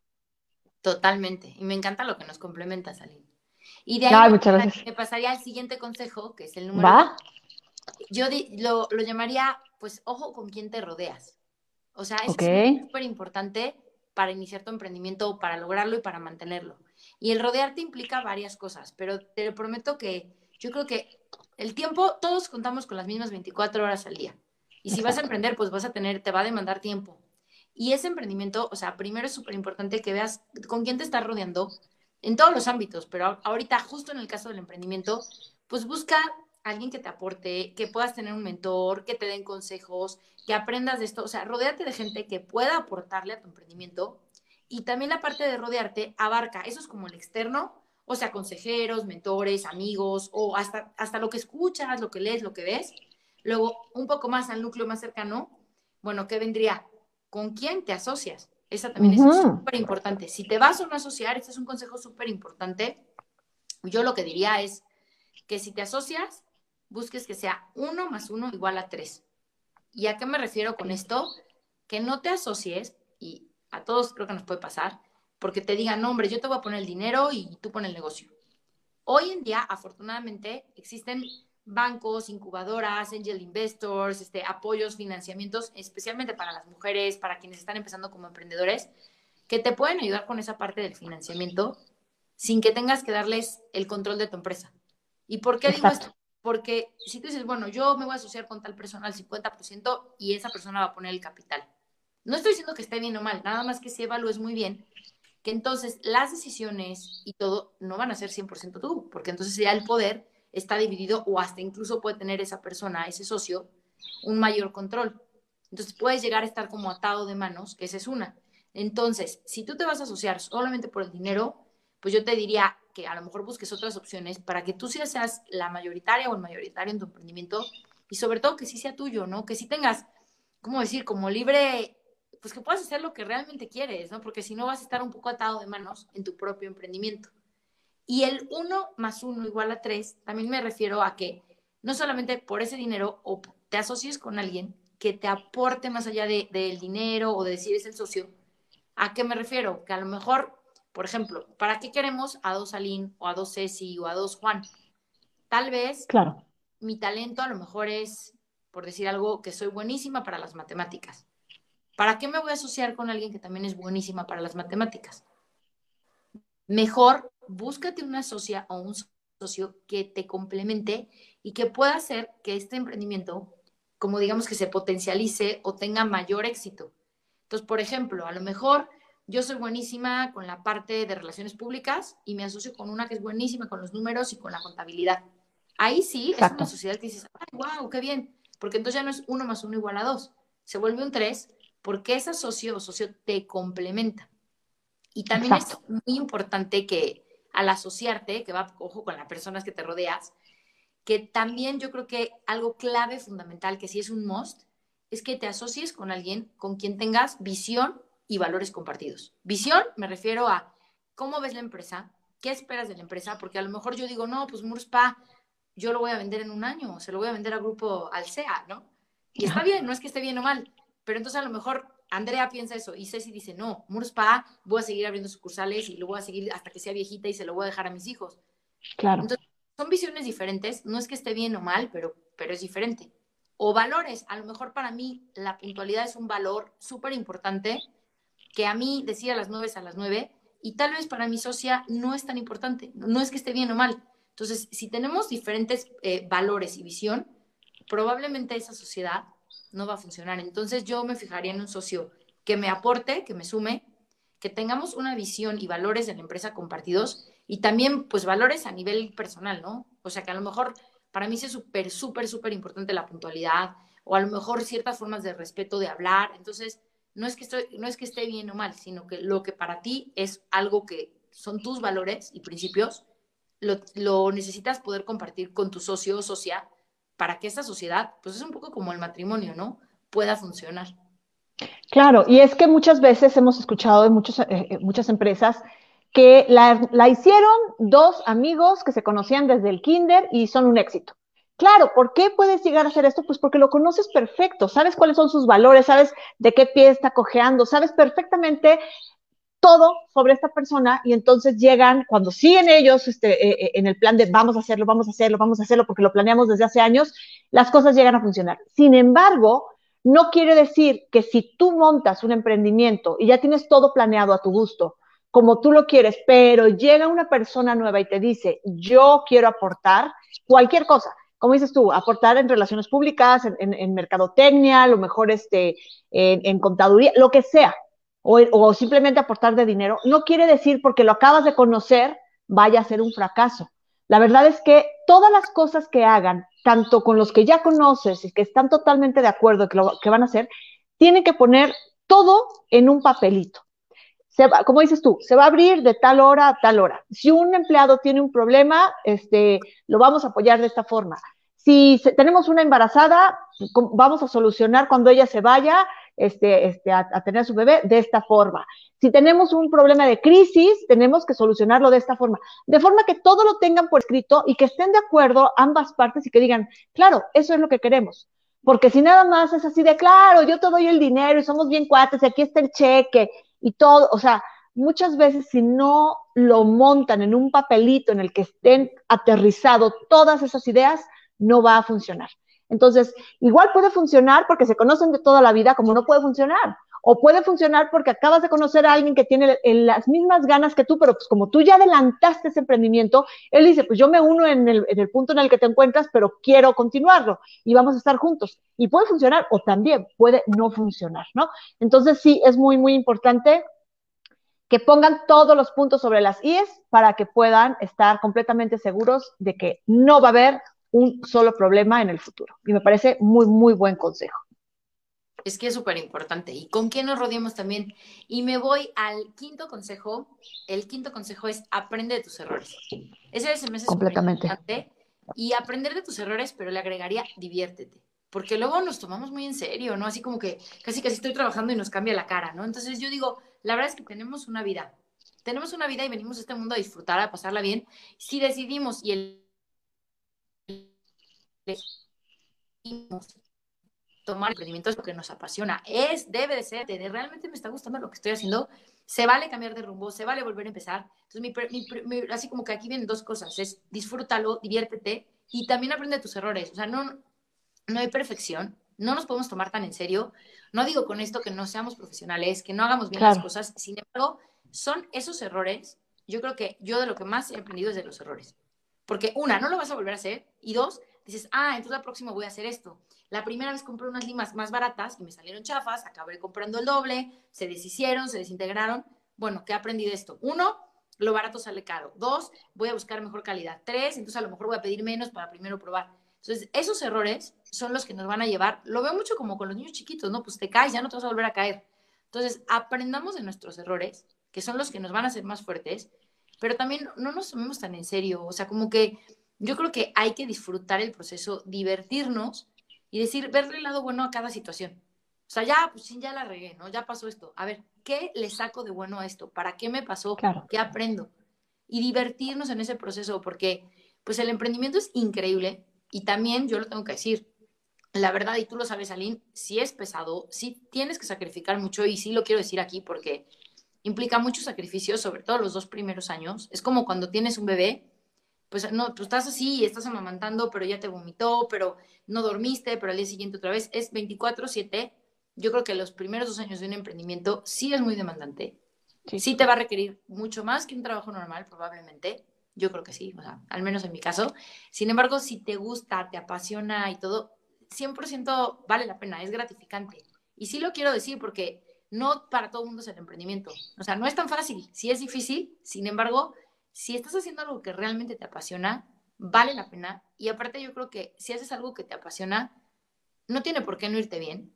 Speaker 2: Totalmente. Y me encanta lo que nos complementa, Salim. Y de ahí Ay, me, me pasaría al siguiente consejo, que es el número
Speaker 1: ¿Va?
Speaker 2: Yo lo, lo, llamaría, pues, ojo con quién te rodeas. O sea, es okay. súper importante para iniciar tu emprendimiento, para lograrlo y para mantenerlo. Y el rodearte implica varias cosas, pero te lo prometo que yo creo que el tiempo, todos contamos con las mismas 24 horas al día. Y si vas a emprender, pues vas a tener, te va a demandar tiempo. Y ese emprendimiento, o sea, primero es súper importante que veas con quién te estás rodeando en todos los ámbitos, pero ahorita, justo en el caso del emprendimiento, pues busca alguien que te aporte, que puedas tener un mentor, que te den consejos, que aprendas de esto. O sea, rodeate de gente que pueda aportarle a tu emprendimiento. Y también la parte de rodearte abarca, eso es como el externo, o sea, consejeros, mentores, amigos, o hasta, hasta lo que escuchas, lo que lees, lo que ves. Luego, un poco más al núcleo más cercano, bueno, ¿qué vendría? ¿Con quién te asocias? Esa también uh -huh. es súper importante. Si te vas a no asociar, este es un consejo súper importante. Yo lo que diría es que si te asocias, busques que sea 1 más 1 igual a 3. ¿Y a qué me refiero con esto? Que no te asocies, y a todos creo que nos puede pasar, porque te digan, no, hombre, yo te voy a poner el dinero y tú pones el negocio. Hoy en día, afortunadamente, existen bancos, incubadoras, angel investors, este, apoyos, financiamientos, especialmente para las mujeres, para quienes están empezando como emprendedores, que te pueden ayudar con esa parte del financiamiento sin que tengas que darles el control de tu empresa. ¿Y por qué digo esto? Porque si tú dices, bueno, yo me voy a asociar con tal persona al 50% y esa persona va a poner el capital. No estoy diciendo que esté bien o mal, nada más que si evalúes muy bien que entonces las decisiones y todo no van a ser 100% tú, porque entonces ya el poder está dividido o hasta incluso puede tener esa persona, ese socio, un mayor control. Entonces puedes llegar a estar como atado de manos, que esa es una. Entonces, si tú te vas a asociar solamente por el dinero, pues yo te diría que a lo mejor busques otras opciones para que tú seas la mayoritaria o el mayoritario en tu emprendimiento y sobre todo que sí sea tuyo, ¿no? Que sí tengas, ¿cómo decir? Como libre, pues que puedas hacer lo que realmente quieres, ¿no? Porque si no vas a estar un poco atado de manos en tu propio emprendimiento. Y el 1 más 1 igual a 3, también me refiero a que no solamente por ese dinero o te asocies con alguien que te aporte más allá del de, dinero o de decir es el socio. ¿A qué me refiero? Que a lo mejor, por ejemplo, ¿para qué queremos a dos Aline o a dos Ceci o a dos Juan? Tal vez
Speaker 1: claro.
Speaker 2: mi talento a lo mejor es, por decir algo, que soy buenísima para las matemáticas. ¿Para qué me voy a asociar con alguien que también es buenísima para las matemáticas? Mejor búscate una socia o un socio que te complemente y que pueda hacer que este emprendimiento, como digamos que se potencialice o tenga mayor éxito. Entonces, por ejemplo, a lo mejor yo soy buenísima con la parte de relaciones públicas y me asocio con una que es buenísima con los números y con la contabilidad. Ahí sí es una sociedad que dices, ay, wow, qué bien, porque entonces ya no es uno más uno igual a dos, se vuelve un tres porque ese socio o socio te complementa. Y también es muy importante que, al asociarte, que va, ojo, con las personas que te rodeas, que también yo creo que algo clave, fundamental, que sí es un must, es que te asocies con alguien con quien tengas visión y valores compartidos. Visión me refiero a cómo ves la empresa, qué esperas de la empresa, porque a lo mejor yo digo, no, pues Murspa, yo lo voy a vender en un año, se lo voy a vender al grupo Alsea, ¿no? Y está bien, no es que esté bien o mal, pero entonces a lo mejor Andrea piensa eso y Ceci dice, no, Murspa, voy a seguir abriendo sucursales y lo voy a seguir hasta que sea viejita y se lo voy a dejar a mis hijos.
Speaker 1: Claro.
Speaker 2: Entonces, son visiones diferentes, no es que esté bien o mal, pero, pero es diferente. O valores, a lo mejor para mí la puntualidad es un valor súper importante que a mí decía a las nueve a las nueve y tal vez para mi socia no es tan importante, no es que esté bien o mal. Entonces, si tenemos diferentes eh, valores y visión, probablemente esa sociedad no va a funcionar. Entonces yo me fijaría en un socio que me aporte, que me sume, que tengamos una visión y valores de la empresa compartidos y también pues valores a nivel personal, ¿no? O sea que a lo mejor para mí es súper, súper, súper importante la puntualidad o a lo mejor ciertas formas de respeto de hablar. Entonces, no es que, estoy, no es que esté bien o mal, sino que lo que para ti es algo que son tus valores y principios, lo, lo necesitas poder compartir con tu socio o socia para que esta sociedad, pues es un poco como el matrimonio, ¿no? Pueda funcionar.
Speaker 1: Claro, y es que muchas veces hemos escuchado de muchos, eh, eh, muchas empresas que la, la, hicieron dos amigos que se conocían desde el kinder y son un éxito. Claro, ¿por qué puedes llegar a hacer esto? Pues porque lo conoces perfecto, sabes cuáles son sus valores, sabes de qué pie está cojeando, sabes perfectamente todo sobre esta persona y entonces llegan, cuando siguen ellos este, eh, eh, en el plan de vamos a hacerlo, vamos a hacerlo, vamos a hacerlo, porque lo planeamos desde hace años, las cosas llegan a funcionar. Sin embargo, no quiere decir que si tú montas un emprendimiento y ya tienes todo planeado a tu gusto, como tú lo quieres, pero llega una persona nueva y te dice, yo quiero aportar cualquier cosa, como dices tú, aportar en relaciones públicas, en, mercadotecnia, a lo mejor este, en contaduría, lo que sea, o, simplemente aportar de dinero, no quiere decir porque lo acabas de conocer vaya a ser un fracaso. La verdad es que todas las cosas que hagan, tanto con los que ya conoces y que están totalmente de acuerdo que lo que van a hacer, tienen que poner todo en un papelito. Como dices tú, se va a abrir de tal hora a tal hora. Si un empleado tiene un problema, este, lo vamos a apoyar de esta forma. Si tenemos una embarazada, vamos a solucionar cuando ella se vaya este, este, a, tener a su bebé de esta forma. Si tenemos un problema de crisis, tenemos que solucionarlo de esta forma. De forma que todo lo tengan por escrito y que estén de acuerdo ambas partes y que digan, claro, eso es lo que queremos. Porque si nada más es así de, claro, yo te doy el dinero y somos bien cuates y aquí está el cheque y todo, o sea, muchas veces si no lo montan en un papelito en el que estén aterrizado todas esas ideas, no va a funcionar. Entonces, igual puede funcionar porque se conocen de toda la vida, como no puede funcionar. O puede funcionar porque acabas de conocer a alguien que tiene las mismas ganas que tú, pero pues como tú ya adelantaste ese emprendimiento, él dice, pues yo me uno en el, punto en el que te encuentras, pero quiero continuarlo y vamos a estar juntos. Y puede funcionar o también puede no funcionar, ¿no? Entonces sí, es muy, muy importante que pongan todos los puntos sobre las IES para que puedan estar completamente seguros de que no va a haber un solo problema en el futuro. Y me parece muy, muy buen consejo.
Speaker 2: Es que es súper importante. ¿Y con quién nos rodeamos también? Y me voy al quinto consejo. El quinto consejo es aprende de tus errores. Ese es el mes
Speaker 1: Completamente.
Speaker 2: Y aprender de tus errores, pero le agregaría diviértete. Porque luego nos tomamos muy en serio, ¿no? Así como que casi casi estoy trabajando y nos cambia la cara, ¿no? Entonces yo digo, la verdad es que tenemos una vida. Tenemos una vida y venimos a este mundo a disfrutar, a pasarla bien. Si decidimos y el tomar emprendimiento es lo que nos apasiona. Es, debe de ser, de, realmente me está gustando lo que estoy haciendo. Se vale cambiar de rumbo, se vale volver a empezar. Entonces, mi, así como que aquí vienen dos cosas, es disfrútalo, diviértete y también aprende tus errores. O sea, no, no hay perfección, no nos podemos tomar tan en serio. No digo con esto que no seamos profesionales, que no hagamos bien las cosas, sin embargo, son esos errores. Yo creo que yo de lo que más he aprendido es de los errores. Porque una, no lo vas a volver a hacer y dos, dices, ah, entonces la próxima voy a hacer esto. La primera vez compré unas limas más baratas y me salieron chafas, acabé comprando el doble, se deshicieron, se desintegraron. Bueno, ¿qué aprendí de esto? Uno, lo barato sale caro. Dos, voy a buscar mejor calidad. Tres, entonces a lo mejor voy a pedir menos para primero probar. Entonces, esos errores son los que nos van a llevar, lo veo mucho como con los niños chiquitos, ¿no? Pues te caes, ya no te vas a volver a caer. Entonces, aprendamos de nuestros errores, que son los que nos van a hacer más fuertes, pero también no nos tomemos tan en serio, o sea, como que yo creo que hay que disfrutar el proceso, divertirnos y decir, verle el lado bueno a cada situación. O sea, ya, pues sí, ya la regué, ¿no? Ya pasó esto. A ver, ¿qué le saco de bueno a esto? ¿Para qué me pasó? ¿Qué aprendo? Y divertirnos en ese proceso, porque pues el emprendimiento es increíble y también yo lo tengo que decir, la verdad, y tú lo sabes, Aline, si es pesado, si tienes que sacrificar mucho y sí lo quiero decir aquí porque implica mucho sacrificio, sobre todo los dos primeros años. Es como cuando tienes un bebé, pues no, tú estás así estás amamantando, pero ya te vomitó, pero no dormiste, pero al día siguiente otra vez. Es 24/7. Yo creo que los primeros dos años de un emprendimiento sí es muy demandante. Sí. sí te va a requerir mucho más que un trabajo normal, probablemente. Yo creo que sí, o sea, al menos en mi caso. Sin embargo, si te gusta, te apasiona y todo, 100% vale la pena, es gratificante. Y sí lo quiero decir porque no para todo el mundo es el emprendimiento. O sea, no es tan fácil, sí es difícil, sin embargo, si estás haciendo algo que realmente te apasiona, vale la pena. Y aparte yo creo que si haces algo que te apasiona, no tiene por qué no irte bien.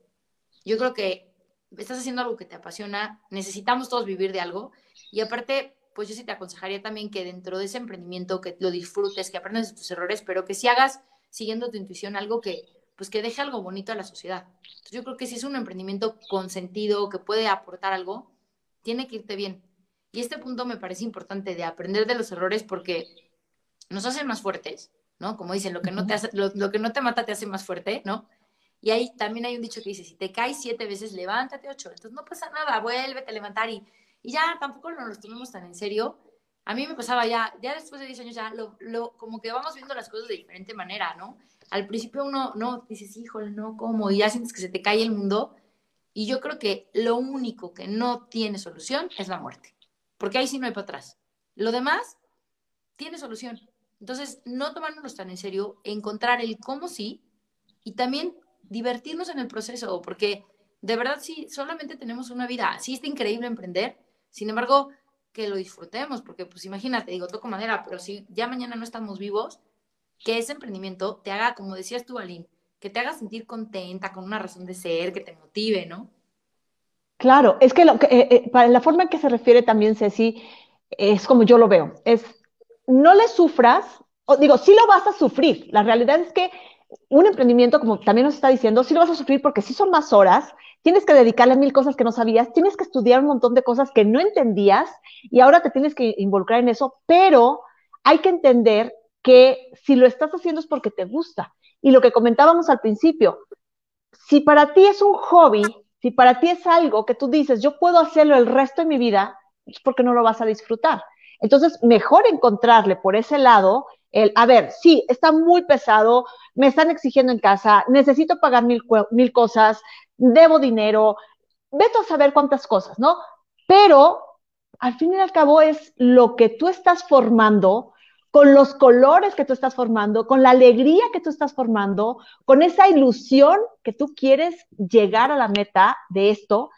Speaker 2: Yo creo que estás haciendo algo que te apasiona, necesitamos todos vivir de algo. Y aparte, pues yo sí te aconsejaría también que dentro de ese emprendimiento, que lo disfrutes, que aprendas de tus errores, pero que si hagas siguiendo tu intuición algo que pues que deje algo bonito a la sociedad. Yo creo que si es un emprendimiento con sentido, que puede aportar algo, tiene que irte bien. Y este punto me parece importante de aprender de los errores porque nos hacen más fuertes, ¿no? Como dicen, lo que no te, hace, lo, que no te mata te hace más fuerte, ¿no? Y ahí también hay un dicho que dice, si te caes siete veces, levántate ocho. Entonces no pasa nada, vuélvete a levantar y, y ya tampoco nos lo tomemos tan en serio. A mí me pasaba ya, ya después de 10 años ya, lo, lo, como que vamos viendo las cosas de diferente manera, ¿no? al principio uno, no, dices, híjole, no, ¿cómo? Y ya sientes que se te cae el mundo. Y yo creo que lo único que no tiene solución es la muerte, porque ahí sí no hay para atrás. Lo demás tiene solución. Entonces, no tomárnoslo tan en serio, encontrar el cómo sí y también divertirnos en el proceso, porque de verdad sí, solamente tenemos una vida. Sí está increíble emprender, sin embargo, que lo disfrutemos, porque pues imagínate, digo, toco madera, pero si ya mañana no estamos vivos, que ese emprendimiento te haga, como decías tú, Aline, que te haga sentir contenta, con una razón de ser, que te motive, ¿no?
Speaker 1: Claro, es que, lo eh, eh, para la forma en que se refiere también Ceci, es como yo lo veo, es no le sufras, o digo, sí lo vas a sufrir, la realidad es que un emprendimiento, como también nos está diciendo, sí lo vas a sufrir porque sí son más horas, tienes que dedicarle mil cosas que no sabías, tienes que estudiar un montón de cosas que no entendías y ahora te tienes que involucrar en eso, pero hay que entender que si lo estás haciendo es porque te gusta. Y lo que comentábamos al principio, si para ti es un hobby, si para ti es algo que tú dices, yo puedo hacerlo el resto de mi vida, es porque no lo vas a disfrutar. Entonces, mejor encontrarle por ese lado el, a ver, sí, está muy pesado, me están exigiendo en casa, necesito pagar mil, mil cosas, debo dinero, vete a saber cuántas cosas, ¿no? Pero al fin y al cabo es lo que tú estás formando, con los colores que tú estás formando, con la alegría que tú estás formando, con esa ilusión que tú quieres llegar a la meta de esto.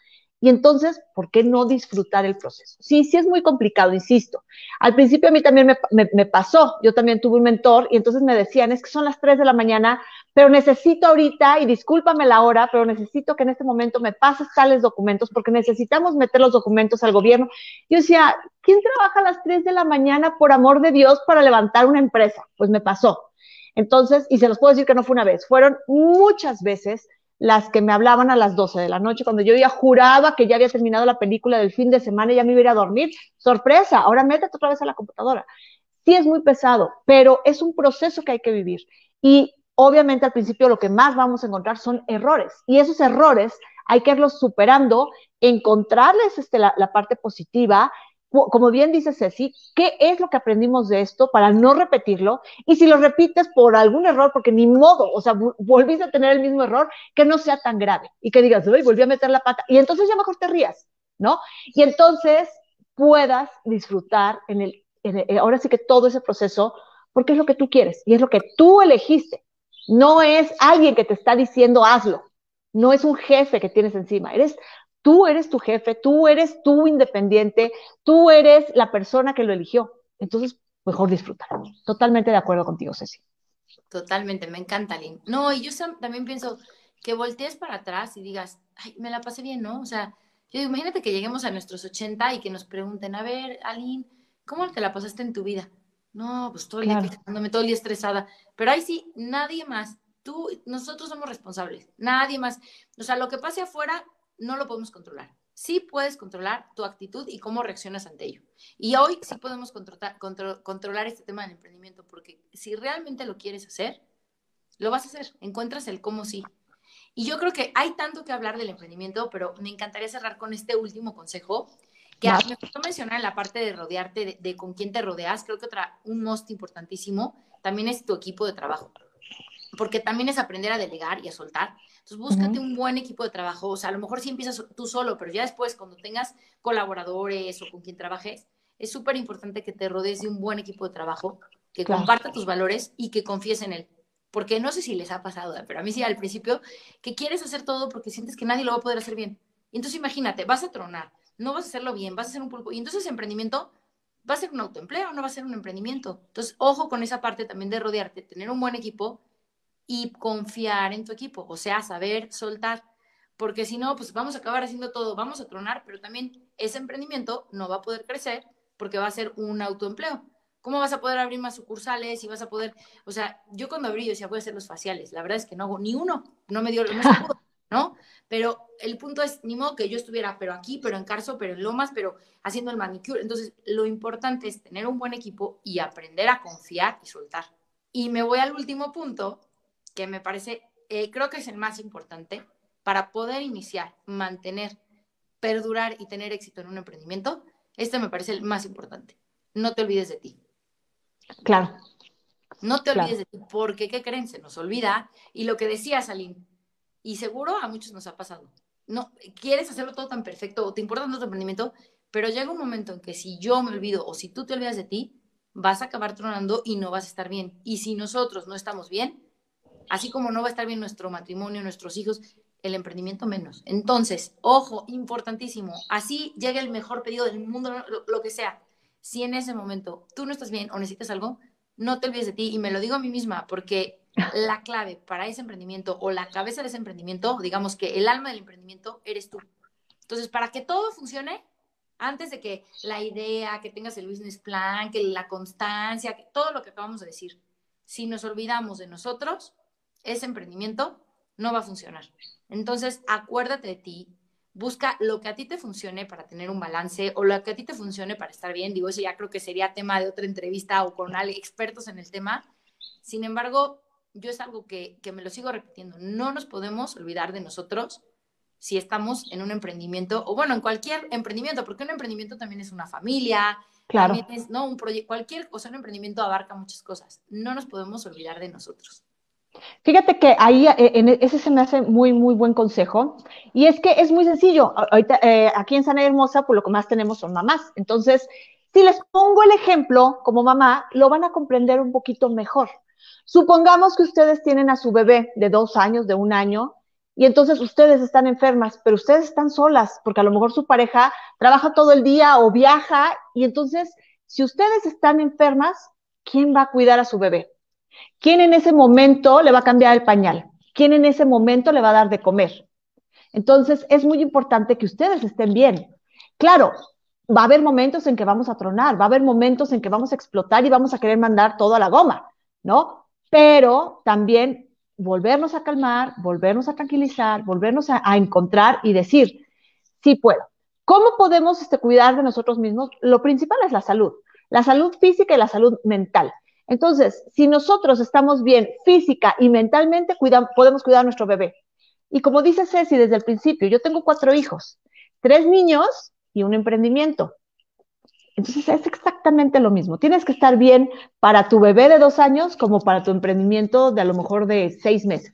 Speaker 1: Y entonces, ¿por qué no disfrutar el proceso? Sí, sí es muy complicado, insisto. Al principio a mí también me, pasó, yo también tuve un mentor y entonces me decían, es que son las 3 de la mañana, pero necesito ahorita, y discúlpame la hora, pero necesito que en este momento me pases tales documentos porque necesitamos meter los documentos al gobierno. Yo decía, ¿quién trabaja a las 3 de la mañana, por amor de Dios, para levantar una empresa? Pues me pasó. Entonces, y se los puedo decir que no fue una vez, fueron muchas veces las que me hablaban a las 12 de la noche, cuando yo ya juraba que ya había terminado la película del fin de semana y ya me iba a ir a dormir. Sorpresa, ahora métete otra vez a la computadora. Sí es muy pesado, pero es un proceso que hay que vivir. Y obviamente al principio lo que más vamos a encontrar son errores y esos errores hay que irlos superando, encontrarles este, la, parte positiva, como bien dice Ceci, ¿qué es lo que aprendimos de esto para no repetirlo? Y si lo repites por algún error, porque ni modo, o sea, volviste a tener el mismo error, que no sea tan grave y que digas, uy, volví a meter la pata, y entonces ya mejor te rías, ¿no? Y entonces puedas disfrutar en el, ahora sí que todo ese proceso, porque es lo que tú quieres y es lo que tú elegiste. No es alguien que te está diciendo hazlo. No es un jefe que tienes encima. Eres tú eres tu jefe, tú eres tu independiente, tú eres la persona que lo eligió. Entonces, mejor disfrutar. Totalmente de acuerdo contigo, Ceci.
Speaker 2: Totalmente, me encanta, Lynn. No, y yo también pienso que voltees para atrás y digas, ay, me la pasé bien, ¿no? O sea, yo digo, imagínate que lleguemos a nuestros 80 y que nos pregunten, a ver, Aline, ¿cómo te la pasaste en tu vida? No, pues todo el día quejándome, todo el día estresada. Pero ahí sí, nadie más. Tú, nosotros somos responsables, nadie más. O sea, lo que pase afuera no lo podemos controlar. Sí puedes controlar tu actitud y cómo reaccionas ante ello. Y hoy sí podemos controlar, controlar este tema del emprendimiento, porque si realmente lo quieres hacer, lo vas a hacer. Encuentras el cómo sí. Y yo creo que hay tanto que hablar del emprendimiento, pero me encantaría cerrar con este último consejo que me gustó mencionar en la parte de rodearte, de, con quién te rodeas, creo que otra, un most importantísimo también es tu equipo de trabajo, porque también es aprender a delegar y a soltar. Entonces, búscate un buen equipo de trabajo, o sea, a lo mejor sí empiezas tú solo, pero ya después, cuando tengas colaboradores o con quien trabajes, es súper importante que te rodees de un buen equipo de trabajo, que comparta tus valores y que confíes en él. Porque no sé si les ha pasado, pero a mí sí al principio, que quieres hacer todo porque sientes que nadie lo va a poder hacer bien. Entonces imagínate, vas a tronar, no vas a hacerlo bien, vas a hacer un pulpo. Y entonces emprendimiento va a ser un autoempleo, no va a ser un emprendimiento. Entonces, ojo con esa parte también de rodearte, tener un buen equipo y confiar en tu equipo, o sea, saber soltar, porque si no, pues vamos a acabar haciendo todo, vamos a tronar, pero también ese emprendimiento no va a poder crecer porque va a ser un autoempleo. ¿Cómo vas a poder abrir más sucursales y vas a poder, o sea, yo cuando abrí yo decía, voy a hacer los faciales, la verdad es que no hago ni uno, no me dio, se pudo. ¿no? Pero el punto es, ni modo que yo estuviera, pero aquí, pero en Carso, pero en Lomas, pero haciendo el manicure. Entonces, lo importante es tener un buen equipo y aprender a confiar y soltar. Y me voy al último punto, que me parece, eh, creo que es el más importante para poder iniciar, mantener, perdurar y tener éxito en un emprendimiento. Este me parece el más importante. No te olvides de ti.
Speaker 1: Claro.
Speaker 2: No te olvides de ti, porque ¿qué creen? Se nos olvida. Y lo que decía Salim, y seguro a muchos nos ha pasado. No, quieres hacerlo todo tan perfecto o te importa tanto tu emprendimiento, pero llega un momento en que si yo me olvido o si tú te olvidas de ti, vas a acabar tronando y no vas a estar bien. Y si nosotros no estamos bien, así como no va a estar bien nuestro matrimonio, nuestros hijos, el emprendimiento menos. Entonces, ojo, importantísimo, así llega el mejor pedido del mundo, lo, lo, que sea. Si en ese momento tú no estás bien o necesitas algo, no te olvides de ti. Y me lo digo a mí misma, porque la clave para ese emprendimiento o la cabeza de ese emprendimiento, digamos que el alma del emprendimiento eres tú. Entonces, para que todo funcione, antes de que la idea, que tengas el business plan, que la constancia, que todo lo que acabamos de decir, si nos olvidamos de nosotros, ese emprendimiento no va a funcionar. Entonces, acuérdate de ti, busca lo que a ti te funcione para tener un balance o lo que a ti te funcione para estar bien. Digo, eso ya creo que sería tema de otra entrevista o con expertos en el tema. Sin embargo, yo es algo que, me lo sigo repitiendo, no nos podemos olvidar de nosotros si estamos en un emprendimiento, o bueno, en cualquier emprendimiento, porque un emprendimiento también es una familia,
Speaker 1: claro.
Speaker 2: es, ¿no? Un proyecto, cualquier cosa, un emprendimiento abarca muchas cosas. No nos podemos olvidar de nosotros.
Speaker 1: Fíjate que ahí, eh, en e, ese se me hace muy, muy buen consejo. Y es que es muy sencillo. Ahorita, eh, aquí en Sana Hermosa, pues lo que más tenemos son mamás. Entonces, si les pongo el ejemplo como mamá, lo van a comprender un poquito mejor. Supongamos que ustedes tienen a su bebé de dos años, de un año, y entonces ustedes están enfermas, pero ustedes están solas, porque a lo mejor su pareja trabaja todo el día o viaja, y entonces, si ustedes están enfermas, ¿quién va a cuidar a su bebé? ¿Quién en ese momento le va a cambiar el pañal? ¿Quién en ese momento le va a dar de comer? Entonces, es muy importante que ustedes estén bien. Claro, va a haber momentos en que vamos a tronar, va a haber momentos en que vamos a explotar y vamos a querer mandar todo a la goma, ¿no? Pero también volvernos a calmar, volvernos a tranquilizar, volvernos a, encontrar y decir, sí puedo. ¿Cómo podemos este, cuidar de nosotros mismos? Lo principal es la salud, la salud física y la salud mental. Entonces, si nosotros estamos bien física y mentalmente, podemos cuidar a nuestro bebé. Y como dice Ceci desde el principio, yo tengo cuatro hijos, tres niños y un emprendimiento. Entonces es exactamente lo mismo. Tienes que estar bien para tu bebé de dos años como para tu emprendimiento de a lo mejor de seis meses.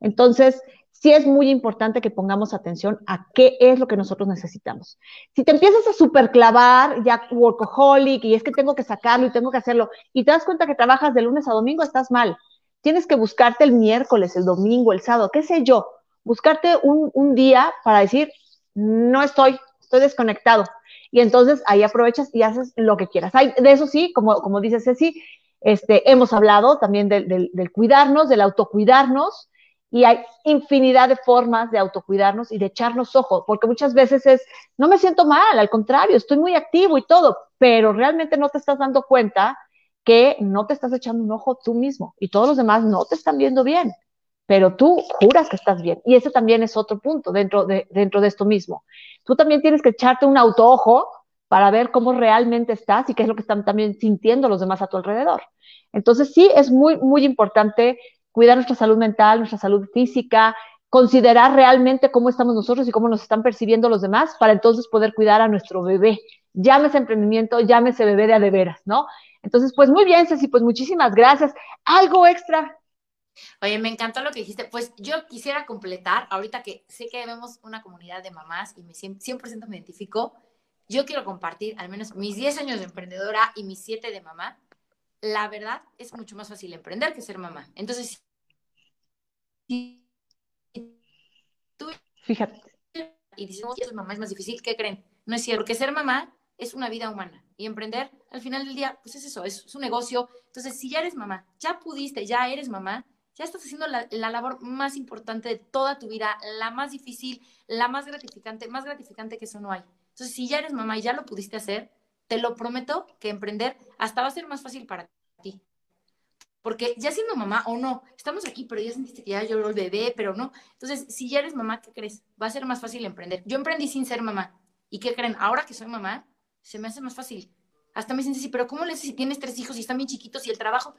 Speaker 1: Entonces, sí es muy importante que pongamos atención a qué es lo que nosotros necesitamos. Si te empiezas a superclavar, ya workaholic, y es que tengo que sacarlo y tengo que hacerlo, y te das cuenta que trabajas de lunes a domingo, estás mal. Tienes que buscarte el miércoles, el domingo, el sábado, qué sé yo, buscarte un, día para decir, no estoy, estoy desconectado. Y entonces ahí aprovechas y haces lo que quieras. Hay, de eso sí, como, como dice Ceci, este, hemos hablado también del, del, del cuidarnos, del autocuidarnos, y hay infinidad de formas de autocuidarnos y de echarnos ojos, porque muchas veces es, no me siento mal, al contrario, estoy muy activo y todo, pero realmente no te estás dando cuenta que no te estás echando un ojo tú mismo y todos los demás no te están viendo bien, pero tú juras que estás bien. Y ese también es otro punto dentro de, dentro de esto mismo. Tú también tienes que echarte un autoojo para ver cómo realmente estás y qué es lo que están también sintiendo los demás a tu alrededor. Entonces sí, es muy, muy importante cuidar nuestra salud mental, nuestra salud física, considerar realmente cómo estamos nosotros y cómo nos están percibiendo los demás para entonces poder cuidar a nuestro bebé. Llámese emprendimiento, llámese bebé de a de veras, ¿no? Entonces, pues muy bien, Ceci, pues muchísimas gracias. ¿Algo extra?
Speaker 2: Oye, me encantó lo que dijiste. Pues yo quisiera completar, ahorita que sé que vemos una comunidad de mamás y me 100% me identifico, yo quiero compartir al menos mis 10 años de emprendedora y mis 7 de mamá. La verdad es mucho más fácil emprender que ser mamá. Entonces,
Speaker 1: Fíjate.
Speaker 2: Y dicen, oye, mamá es más difícil, ¿qué creen? No es cierto, porque ser mamá es una vida humana y emprender al final del día, pues es eso, es, un negocio. Entonces, si ya eres mamá, ya pudiste, ya eres mamá, ya estás haciendo la, la, labor más importante de toda tu vida, la más difícil, la más gratificante, más gratificante que eso no hay. Entonces, si ya eres mamá y ya lo pudiste hacer, te lo prometo que emprender hasta va a ser más fácil para ti. Porque ya siendo mamá o no, estamos aquí, pero ya sentiste que ya lloró el bebé, pero no. Entonces, si ya eres mamá, ¿qué crees? Va a ser más fácil emprender. Yo emprendí sin ser mamá. ¿Y qué creen? Ahora que soy mamá, se me hace más fácil. Hasta me dicen, sí, pero ¿cómo le haces si tienes tres hijos y están bien chiquitos y el trabajo?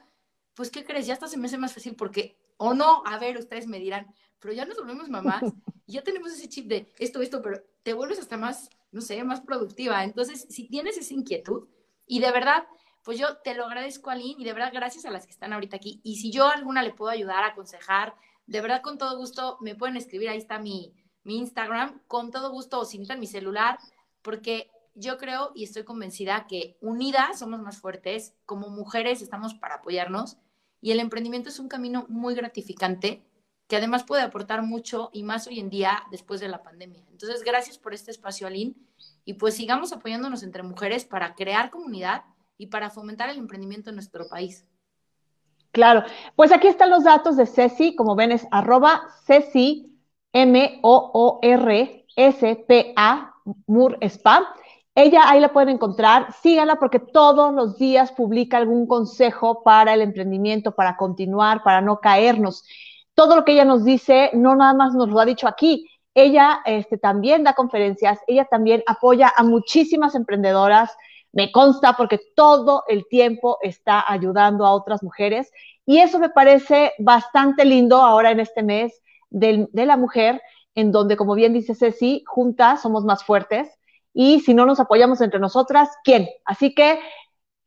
Speaker 2: Pues, ¿qué crees? Ya hasta se me hace más fácil porque, o no, a ver, ustedes me dirán, pero ya nos volvemos mamás ya tenemos ese chip de esto, esto, pero te vuelves hasta más, no sé, más productiva. Entonces, si tienes esa inquietud y de verdad pues yo te lo agradezco, Aline, y de verdad gracias a las que están ahorita aquí. Y si yo alguna le puedo ayudar, aconsejar, de verdad con todo gusto me pueden escribir, ahí está mi, mi Instagram, con todo gusto, o si necesitan mi celular, porque yo creo y estoy convencida que unidas somos más fuertes, como mujeres estamos para apoyarnos, y el emprendimiento es un camino muy gratificante que además puede aportar mucho y más hoy en día después de la pandemia. Entonces, gracias por este espacio, Aline, y pues sigamos apoyándonos entre mujeres para crear comunidad y para fomentar el emprendimiento en nuestro país.
Speaker 1: Claro, pues aquí están los datos de Ceci, como ven es arroba Ceci, M-O-O-R-S-P-A, Mur Spa. Ella ahí la pueden encontrar, síganla porque todos los días publica algún consejo para el emprendimiento, para continuar, para no caernos. Todo lo que ella nos dice, no nada más nos lo ha dicho aquí, ella este, también da conferencias, ella también apoya a muchísimas emprendedoras, me consta porque todo el tiempo está ayudando a otras mujeres y eso me parece bastante lindo ahora en este mes de, la mujer, en donde, como bien dice Ceci, juntas somos más fuertes y si no nos apoyamos entre nosotras, ¿quién? Así que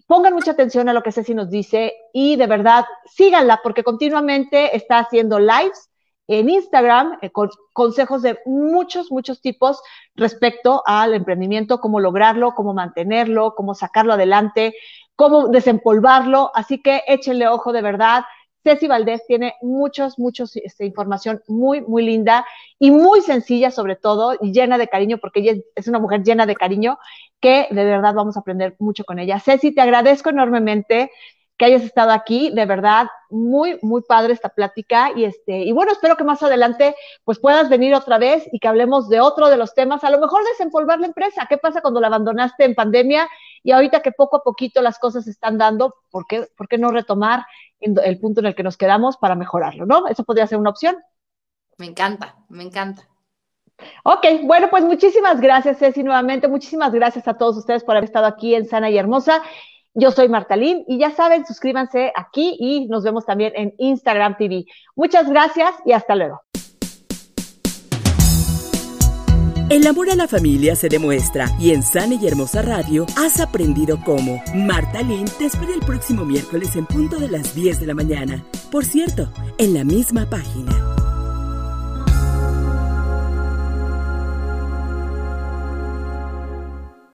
Speaker 1: pongan mucha atención a lo que Ceci nos dice y de verdad síganla porque continuamente está haciendo lives en Instagram eh, con consejos de muchos, muchos tipos respecto al emprendimiento, cómo lograrlo, cómo mantenerlo, cómo sacarlo adelante, cómo desempolvarlo. Así que échenle ojo de verdad. Ceci Valdés tiene muchos, muchos este, información muy, muy linda y muy sencilla sobre todo y llena de cariño porque ella es una mujer llena de cariño que de verdad vamos a aprender mucho con ella. Ceci, te agradezco enormemente que hayas estado aquí, de verdad, muy, muy padre esta plática y este, y bueno, espero que más adelante pues puedas venir otra vez y que hablemos de otro de los temas, a lo mejor desempolvar la empresa, ¿qué pasa cuando la abandonaste en pandemia y ahorita que poco a poquito las cosas se están dando, ¿por qué, por qué no retomar el punto en el que nos quedamos para mejorarlo, ¿no? Eso podría ser una opción.
Speaker 2: Me encanta, me encanta.
Speaker 1: Ok, bueno, pues muchísimas gracias, Ceci, nuevamente. Muchísimas gracias a todos ustedes por haber estado aquí en Sana y Hermosa. Yo soy Martalín y ya saben, suscríbanse aquí y nos vemos también en Instagram TV. Muchas gracias y hasta luego.
Speaker 3: El amor a la familia se demuestra y en Sana y Hermosa Radio has aprendido cómo. Marta Lynn te espera el próximo miércoles en punto de las 10 de la mañana. Por cierto, en la misma página.